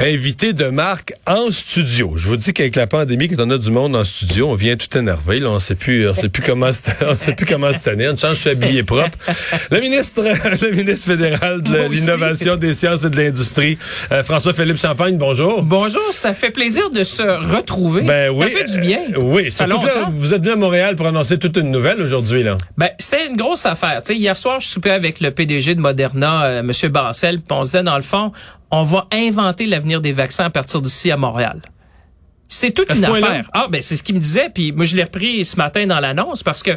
Invité de marque en studio. Je vous dis qu'avec la pandémie, quand on a du monde en studio, on vient tout énervé. Là, on sait plus, on sait plus comment, se- on sait plus comment se tenir. Une chance, je suis habillé propre. Le ministre, le ministre fédéral de l'innovation, des sciences et de l'industrie, euh, François-Philippe Champagne. Bonjour. Bonjour, ça fait plaisir de se retrouver. Ben oui. Ça fait du bien. euh, oui, Ça surtout là, vous êtes venu à Montréal pour annoncer toute une nouvelle aujourd'hui, là. Ben, c'était une grosse affaire. Hier soir, je soupais avec le PDG de Moderna, euh, M. Bancel, puis on se disait, dans le fond, on va inventer l'avenir des vaccins à partir d'ici à Montréal. C'est toute une affaire. Ah, ben c'est ce qu'il me disait, puis moi je l'ai repris ce matin dans l'annonce parce que,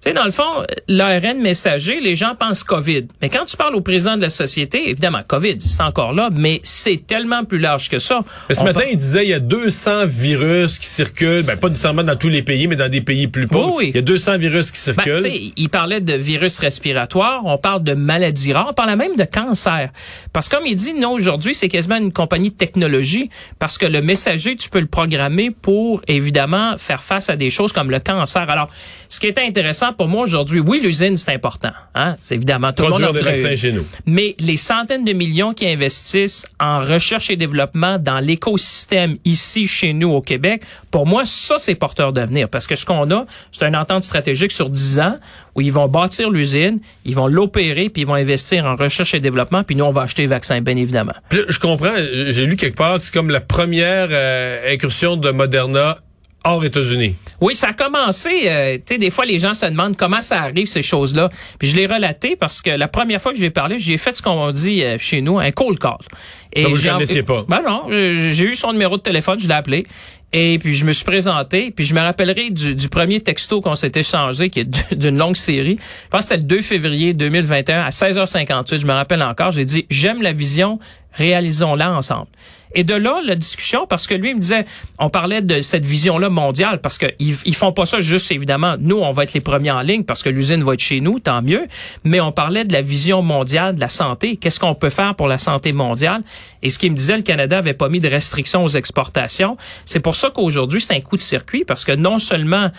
sais, dans le fond, l'ARN messager, les gens pensent COVID. Mais quand tu parles au président de la société, évidemment, COVID, c'est encore là, mais c'est tellement plus large que ça. Mais ce On matin, il disait il y a 200 virus qui circulent, ben, pas nécessairement dans tous les pays, mais dans des pays plus pauvres. Oui, oui. Il y a 200 virus qui Ben, circulent. il parlait de virus respiratoires, on parle de maladies rares, on parle même de cancer. Parce que comme il dit, non, aujourd'hui, c'est quasiment une compagnie de technologie, parce que le messager, tu peux le programmer pour, évidemment, faire face à des choses comme le cancer. Alors, ce qui est intéressant pour moi aujourd'hui, oui, l'usine, c'est important. Hein? C'est évidemment tout le monde Produire des vaccins chez nous. mais les centaines de millions qui investissent en recherche et développement dans l'écosystème ici, chez nous, au Québec, pour moi, ça, c'est porteur d'avenir. Parce que ce qu'on a, c'est une entente stratégique sur 10 ans où ils vont bâtir l'usine, ils vont l'opérer, puis ils vont investir en recherche et développement, puis nous, on va acheter les vaccins, bien évidemment. Là, je comprends, j'ai lu quelque part que c'est comme la première euh, incursion de Moderna hors États-Unis. Oui, ça a commencé. euh, tu sais, des fois, les gens se demandent comment ça arrive, ces choses-là. Puis je l'ai relaté parce que la première fois que j'ai parlé, j'ai fait ce qu'on dit euh, chez nous, un cold call. Et Ah, vous j'ai- connaissiez pas? Ben non, j'ai eu son numéro de téléphone, je l'ai appelé. Et puis je me suis présenté, puis je me rappellerai du, du premier texto qu'on s'est échangé, qui est d'une longue série. Je pense que c'était le 2 février 2021 à 16h58. Je me rappelle encore. J'ai dit j'aime la vision, réalisons-la ensemble. Et de là, la discussion, parce que lui il me disait, on parlait de cette vision-là mondiale, parce qu'ils ils font pas ça juste, évidemment, nous, on va être les premiers en ligne, parce que l'usine va être chez nous, tant mieux, mais on parlait de la vision mondiale de la santé. Qu'est-ce qu'on peut faire pour la santé mondiale? Et ce qu'il me disait, le Canada avait pas mis de restrictions aux exportations. C'est pour ça qu'aujourd'hui, c'est un coup de circuit, parce que non seulement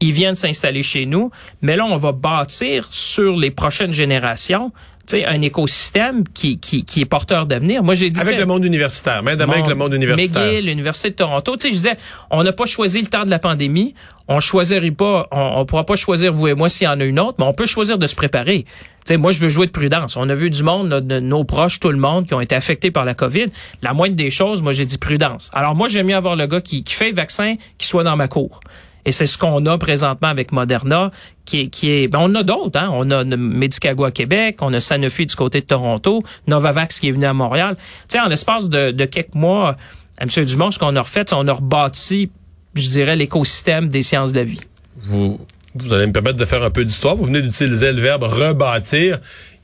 ils viennent s'installer chez nous, mais là, on va bâtir sur les prochaines générations sais, un écosystème qui, qui, qui est porteur d'avenir. Moi, j'ai dit... Avec le monde universitaire, main avec le monde universitaire. McGill, l'Université de Toronto. Tu sais, je disais, on n'a pas choisi le temps de la pandémie. On choisirait pas, on, on pourra pas choisir vous et moi s'il y en a une autre, mais on peut choisir de se préparer. Tu sais, moi, je veux jouer de prudence. On a vu du monde, de nos proches, tout le monde, qui ont été affectés par la COVID. La moindre des choses, moi, j'ai dit prudence. Alors, moi, j'aime mieux avoir le gars qui, qui fait le vaccin, qui soit dans ma cour. Et c'est ce qu'on a présentement avec Moderna, qui est, qui est, ben on a d'autres, hein. On a Medicago à Québec, on a Sanofi du côté de Toronto, Novavax qui est venu à Montréal. Tu sais, en l'espace de, de quelques mois, M. Dumont, ce qu'on a refait, on a rebâti, je dirais, l'écosystème des sciences de la vie. Vous, vous allez me permettre de faire un peu d'histoire. Vous venez d'utiliser le verbe rebâtir.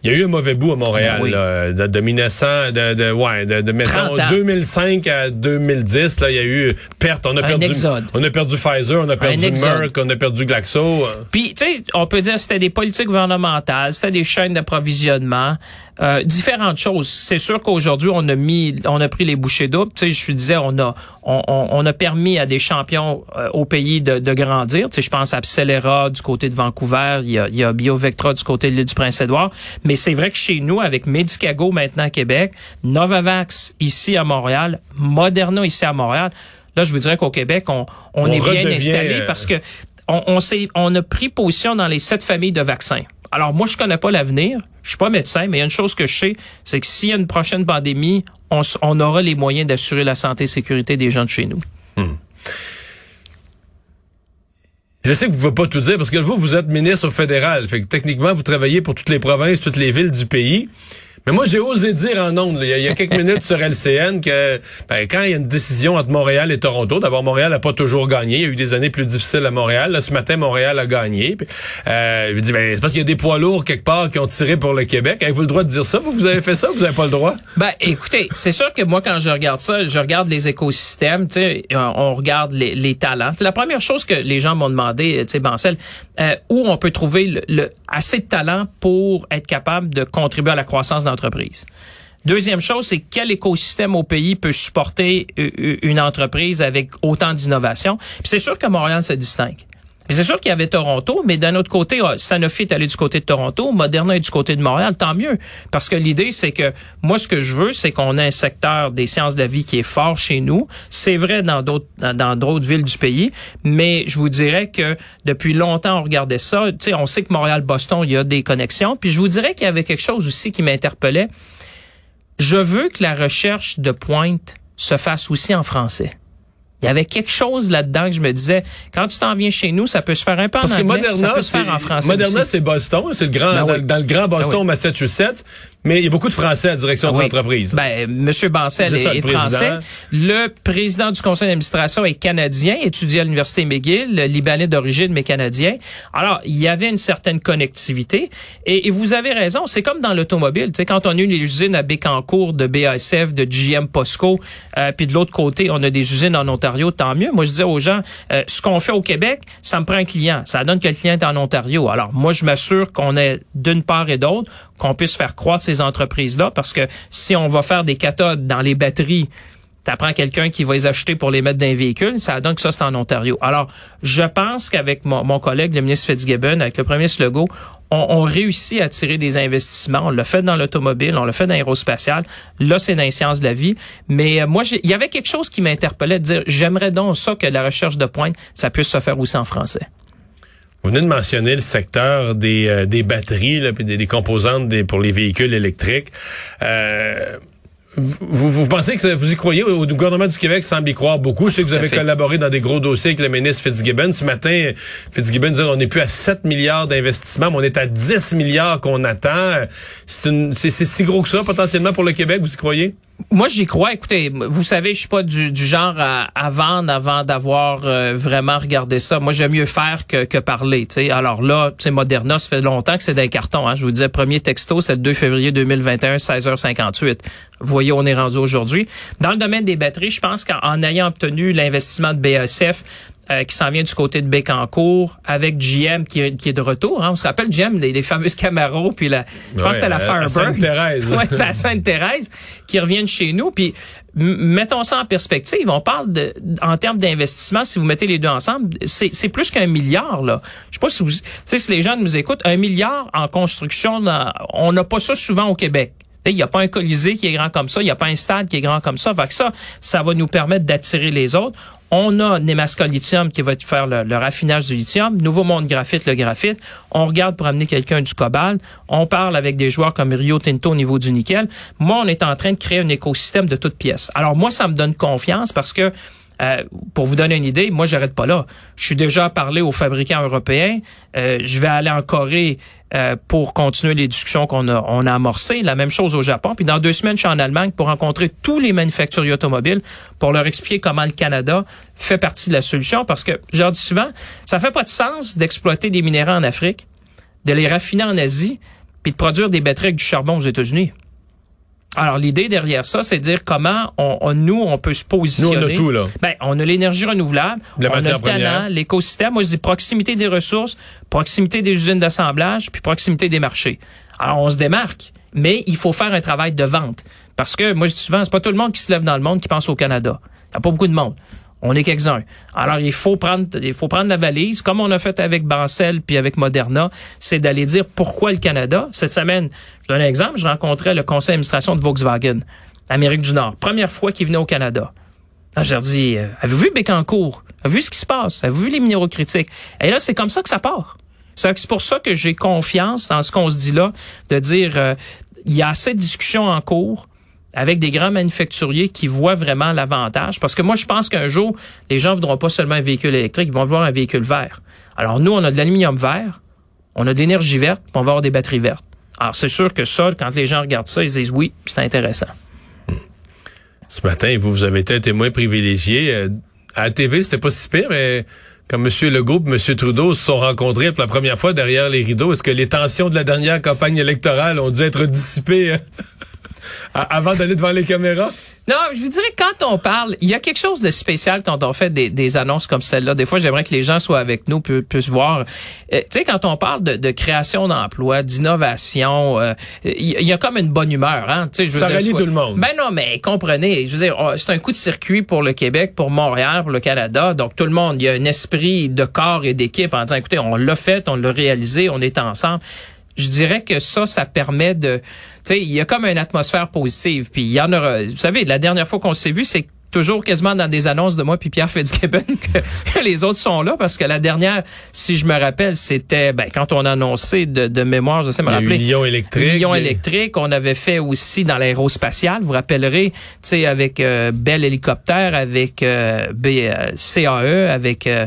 Il y a eu un mauvais bout à Montréal, Ben oui. là, de, de 1900, de, de, ouais, de, de mettons, 30 ans. 2005 à 2010, là, il y a eu perte. On a Un perdu, exode. on a perdu Pfizer, on a perdu. Merck, on a perdu Glaxo. Puis, tu sais, on peut dire que c'était des politiques gouvernementales, c'était des chaînes d'approvisionnement, euh, différentes choses. C'est sûr qu'aujourd'hui, on a mis, on a pris les bouchées doubles. Tu sais, je disais, on a, on, on- on a permis à des champions euh, au pays de, de grandir. Tu sais, je pense à Celera du côté de Vancouver, il y a, il y a BioVectra du côté de l'île du Prince-Édouard. Mais c'est vrai que chez nous, avec Medicago maintenant à Québec, Novavax ici à Montréal, Moderna ici à Montréal, là, je vous dirais qu'au Québec, on, on, On est bien redevient, installé euh, parce que on, on, a pris position dans les sept familles de vaccins. Alors moi, je connais pas l'avenir. Je suis pas médecin, mais il y a une chose que je sais, c'est que s'il y a une prochaine pandémie, on, aura les moyens d'assurer la santé et sécurité des gens de chez nous. Je sais que vous ne pouvez pas tout dire parce que vous, vous êtes ministre fédéral. Fait que techniquement, vous travaillez pour toutes les provinces, toutes les villes du pays. Mais moi, j'ai osé dire en ondes, il y, a quelques minutes sur LCN, que ben, quand il y a une décision entre Montréal et Toronto, d'abord, Montréal n'a pas toujours gagné. Il y a eu des années plus difficiles à Montréal. ce matin, Montréal a gagné. Puis, euh, il dit, ben, c'est parce qu'il y a des poids lourds quelque part qui ont tiré pour le Québec. Avez-vous le droit de dire ça? Vous, vous avez fait ça? Vous n'avez pas le droit? Ben, écoutez, c'est sûr que moi, quand je regarde ça, je regarde les écosystèmes, tu sais, on regarde les, les talents. la première chose que les gens m'ont demandé, tu sais, Bancel, euh, où on peut trouver le, assez de talent pour être capable de contribuer à la croissance d'entreprise. Deuxième chose, c'est quel écosystème au pays peut supporter une entreprise avec autant d'innovation? c'est sûr que Montréal se distingue. C'est sûr qu'il y avait Toronto, mais d'un autre côté, ah, Sanofi est allé du côté de Toronto, Moderna est du côté de Montréal, tant mieux. Parce que l'idée, c'est que moi, ce que je veux, c'est qu'on ait un secteur des sciences de la vie qui est fort chez nous. C'est vrai dans d'autres dans d'autres villes du pays, mais je vous dirais que depuis longtemps, on regardait ça. Tu on sait que Montréal-Boston, il y a des connexions. Puis je vous dirais qu'il y avait quelque chose aussi qui m'interpellait. Je veux que la recherche de pointe se fasse aussi en français. Il y avait quelque chose là-dedans que je me disais, quand tu t'en viens chez nous, ça peut se faire un peu en anglais, Moderna, ça peut se faire en français Moderna, c'est Boston, c'est le grand, ben dans, le grand Boston, ben Massachusetts. Mais il y a beaucoup de Français à la direction de ah l'entreprise. Ben, Monsieur Bancel est, français. Le président du conseil d'administration est canadien, étudié à l'université McGill, libanais d'origine mais canadien. Alors, il y avait une certaine connectivité. Et, vous avez raison, c'est comme dans l'automobile. Tu sais, quand on a une usine à Bécancourt de BASF, de GM Posco, euh, puis de l'autre côté, on a des usines en Ontario, tant mieux. Moi, je disais aux gens, euh, ce qu'on fait au Québec, ça me prend un client. Ça donne que le client est en Ontario. Alors, moi, je m'assure qu'on est d'une part et d'autre, qu'on puisse faire croître ces entreprises-là, parce que si on va faire des cathodes dans les batteries, t'apprends quelqu'un qui va les acheter pour les mettre dans un véhicule, ça donne que ça, c'est en Ontario. Alors, je pense qu'avec mon, collègue, le ministre Fitzgibbon, avec le premier ministre on, réussit à tirer des investissements. On l'a fait dans l'automobile, on l'a fait dans l'aérospatial. Là, c'est dans les sciences de la vie. Mais euh, moi, il y avait quelque chose qui m'interpellait de dire, j'aimerais donc ça que la recherche de pointe, ça puisse se faire aussi en français. Vous venez de mentionner le secteur des, euh, des batteries, là, des, des, composantes des, pour les véhicules électriques. Euh, vous, vous, pensez que vous y croyez? Au gouvernement du Québec semble y croire beaucoup. Je sais que vous avez collaboré dans des gros dossiers avec le ministre Fitzgibbon. Ce matin, Fitzgibbon disait on n'est plus à 7 milliards d'investissements, mais on est à 10 milliards qu'on attend. C'est si gros que ça, potentiellement, pour le Québec, vous y croyez? Moi, j'y crois. Écoutez, vous savez, je suis pas du, genre à, vendre avant d'avoir euh, vraiment regardé ça. Moi, j'aime mieux faire que, que parler. Alors là, c'est Moderna, ça fait longtemps que c'est des cartons. Hein. Je vous disais, premier texto, c'est le 2 février 2021, 16h58. Vous voyez, on est rendu aujourd'hui. Dans le domaine des batteries, je pense qu'en ayant obtenu l'investissement de BASF, euh, qui s'en vient du côté de Bécancourt avec GM qui, est de retour. Hein. On se rappelle GM, les, les fameuses Camaro, puis la, je pense que c'est la Firebird. Sainte-Thérèse. ouais, c'est la Sainte-Thérèse qui reviennent chez nous. Puis mettons ça en perspective. On parle de, en termes d'investissement, si vous mettez les deux ensemble, c'est plus qu'un milliard. Là. Je sais pas si vous, si les gens nous écoutent, un milliard en construction, on n'a pas ça souvent au Québec. Il n'y a pas un colisée qui est grand comme ça, il n'y a pas un stade qui est grand comme ça. Fait que ça, ça va nous permettre d'attirer les autres. On a Nemasco Lithium qui va faire le, raffinage du lithium. Nouveau Monde Graphite, le graphite. On regarde pour amener quelqu'un du cobalt. On parle avec des joueurs comme Rio Tinto au niveau du nickel. Moi, on est en train de créer un écosystème de toutes pièces. Alors moi, ça me donne confiance parce que euh, pour vous donner une idée, moi, j'arrête pas là. Je suis déjà parlé aux fabricants européens. Euh, je vais aller en Corée euh, pour continuer les discussions qu'on a, on a amorcées. La même chose au Japon. Puis dans deux semaines, je suis en Allemagne pour rencontrer tous les manufacturiers automobiles pour leur expliquer comment le Canada fait partie de la solution. Parce que, je leur dis souvent, ça fait pas de sens d'exploiter des minéraux en Afrique, de les raffiner en Asie, puis de produire des batteries avec du charbon aux États-Unis. Alors l'idée derrière ça, c'est de dire comment on, nous on peut se positionner. Nous on a tout là. Ben on a l'énergie renouvelable, on a le talent, l'écosystème. Moi je dis proximité des ressources, proximité des usines d'assemblage, puis proximité des marchés. Alors on se démarque, mais il faut faire un travail de vente parce que moi je dis souvent c'est pas tout le monde qui se lève dans le monde qui pense au Canada. Il y a pas beaucoup de monde. On est quelques-uns. Alors, il faut prendre, il faut prendre la valise, comme on a fait avec Bancel puis avec Moderna, c'est d'aller dire pourquoi le Canada. Cette semaine, je donne un exemple, je rencontrais le conseil d'administration de Volkswagen, Amérique du Nord. Première fois qu'il venait au Canada. Là, je leur dis, euh, avez-vous vu Bécancourt? Avez-vous vu ce qui se passe? Avez-vous vu les minéraux critiques? Et là, c'est comme ça que ça part. C'est pour ça que j'ai confiance dans ce qu'on se dit là, de dire, euh, il y a assez de discussions en cours avec des grands manufacturiers qui voient vraiment l'avantage. Parce que moi, je pense qu'un jour, les gens ne voudront pas seulement un véhicule électrique, ils vont voir un véhicule vert. Alors nous, on a de l'aluminium vert, on a de l'énergie verte, puis on va avoir des batteries vertes. Alors, c'est sûr que ça, quand les gens regardent ça, ils se disent oui, c'est intéressant. Ce matin, vous, vous avez été un témoin privilégié. Euh, à la TV, c'était pas si pire, mais quand M. Legault et M. Trudeau se sont rencontrés pour la première fois derrière les rideaux, est-ce que les tensions de la dernière campagne électorale ont dû être dissipées euh, avant d'aller devant les caméras? Non, je vous dirais quand on parle, il y a quelque chose de spécial quand on fait des, annonces comme celle-là. Des fois, j'aimerais que les gens soient avec nous, puissent voir. Euh, tu sais, quand on parle de, création d'emplois, d'innovation, euh, il y, a comme une bonne humeur. Hein? je veux Ça rallie tout le monde. Ben non, mais comprenez, je veux dire, oh, c'est un coup de circuit pour le Québec, pour Montréal, pour le Canada. Donc tout le monde, il y a un esprit de corps et d'équipe en disant, écoutez, on l'a fait, on l'a réalisé, on est ensemble je dirais que ça, ça permet de, tu sais, il y a comme une atmosphère positive. Puis il y en aura, vous savez, la dernière fois qu'on s'est vu, c'est toujours quasiment dans des annonces de moi puis Pierre Fitzgibbon que les autres sont là parce que la dernière, si je me rappelle, c'était ben, quand on a annoncé de, de mémoire, je sais me rappeler. Lyon électrique. Lyon électrique, on avait fait aussi dans l'aérospatial, vous, vous rappellerez, tu sais avec euh, Bell hélicoptère, avec euh, B, euh, CAE, avec euh,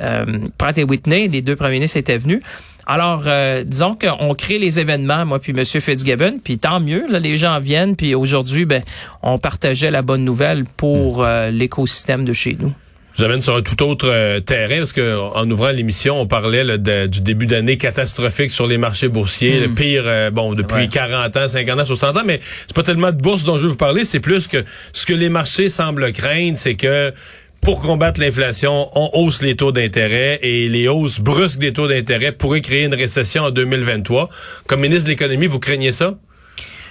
euh, Pratt et Whitney, les deux premiers ministres étaient venus. Alors, euh, disons qu'on crée les événements, moi puis M. Fitzgibbon, puis tant mieux, là, les gens viennent, puis aujourd'hui, ben, on partageait la bonne nouvelle pour hmm. euh, l'écosystème de chez nous. Je vous amène sur un tout autre euh, terrain parce que en ouvrant l'émission, on parlait du début d'année catastrophique sur les marchés boursiers, le hmm. pire bon depuis 40 ans, 50 ans, 60 ans, mais c'est pas tellement de bourse dont je veux vous parler, c'est plus que ce que les marchés semblent craindre, c'est que pour combattre l'inflation, on hausse les taux d'intérêt et les hausses brusques des taux d'intérêt pourraient créer une récession en 2023. Comme ministre de l'économie, vous craignez ça?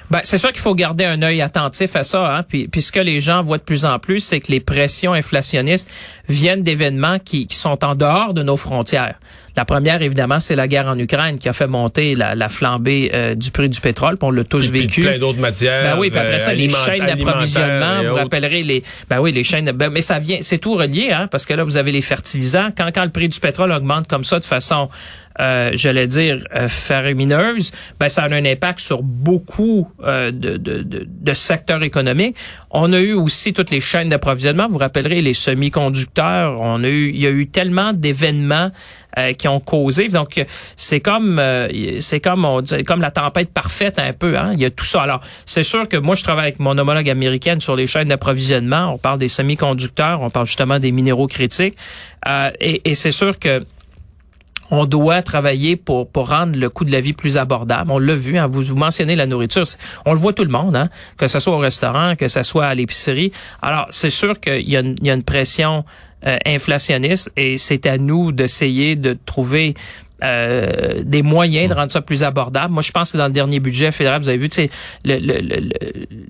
Ben, c'est sûr qu'il faut garder un œil attentif à ça. Hein? Puis, ce que les gens voient de plus en plus, c'est que les pressions inflationnistes viennent d'événements qui, sont en dehors de nos frontières. La première, évidemment, c'est la guerre en Ukraine qui a fait monter la, flambée euh, du prix du pétrole. Puis on l'a tous vécu. Plein d'autres matières. Ben oui, puis après ça, euh, les chaînes d'approvisionnement. Vous rappellerez les. Ben oui, les chaînes. Ben, mais ça vient, c'est tout relié, hein, parce que là, vous avez les fertilisants. Quand, quand le prix du pétrole augmente comme ça de façon euh, j'allais dire, euh, ben, ça a un impact sur beaucoup euh, de, de, de, secteurs économiques. On a eu aussi toutes les chaînes d'approvisionnement. Vous, rappellerez les semi-conducteurs. On a eu, il y a eu tellement d'événements euh, qui ont causé. Donc, c'est comme, c'est comme, on dit, comme la tempête parfaite un peu. Hein? Il y a tout ça. Alors, c'est sûr que moi, je travaille avec mon homologue américaine sur les chaînes d'approvisionnement. On parle des semi-conducteurs, on parle justement des minéraux critiques. et, et c'est sûr que on doit travailler pour, pour rendre le coût de la vie plus abordable. On l'a vu, hein, vous, vous mentionnez la nourriture, on le voit tout le monde, hein, que ce soit au restaurant, que ce soit à l'épicerie. Alors, c'est sûr qu'il y, a une, pression euh, inflationniste et c'est à nous d'essayer de trouver euh, des moyens de rendre ça plus abordable. Moi, je pense que dans le dernier budget fédéral, vous avez vu, sais,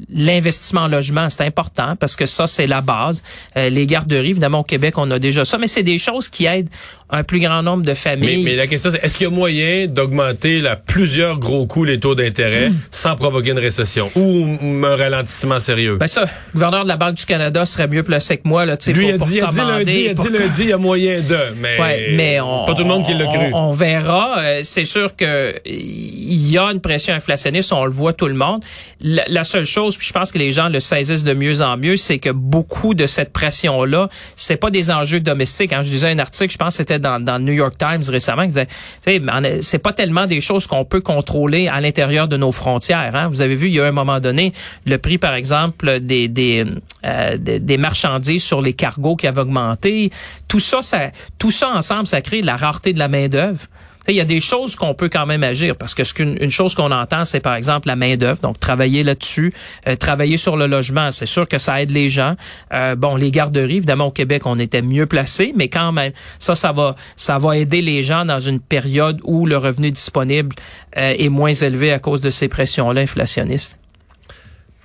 l'investissement en logement, c'est important parce que ça, c'est la base. Euh, les garderies, évidemment, au Québec, on a déjà ça, mais c'est des choses qui aident un plus grand nombre de familles. Mais, la question, c'est est-ce qu'il y a moyen d'augmenter à plusieurs gros coups les taux d'intérêt hmm. sans provoquer une récession ou un ralentissement sérieux? Ben ça, le gouverneur de la Banque du Canada serait mieux placé que moi. Là, Lui, pour, a, dit, a dit lundi, il a dit lundi, il y a moyen de, mais, mais pas tout le monde qui l'a cru. On, verra. Euh, c'est sûr que il y a une pression inflationniste, on le voit tout le monde. La, seule chose, puis je pense que les gens le saisissent de mieux en mieux, c'est que beaucoup de cette pression-là, c'est pas des enjeux domestiques. Quand je disais un article, je pense que c'était dans, le New York Times récemment, qui disait, c'est pas tellement des choses qu'on peut contrôler à l'intérieur de nos frontières. Hein. Vous avez vu, il y a un moment donné, le prix, par exemple, des, des, euh, des, marchandises sur les cargos qui avaient augmenté. Tout ça, ça, tout ça ensemble, ça crée la rareté de la main d'œuvre il y a des choses qu'on peut quand même agir parce que ce qu'une une chose qu'on entend, c'est par exemple la main d'œuvre, donc travailler là-dessus, euh, travailler sur le logement, c'est sûr que ça aide les gens. Euh, bon, les garderies, évidemment au Québec, on était mieux placés, mais quand même, ça, ça va, ça va aider les gens dans une période où le revenu disponible euh, est moins élevé à cause de ces pressions-là inflationnistes.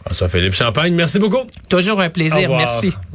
François-Philippe Champagne, merci beaucoup. Toujours un plaisir, merci.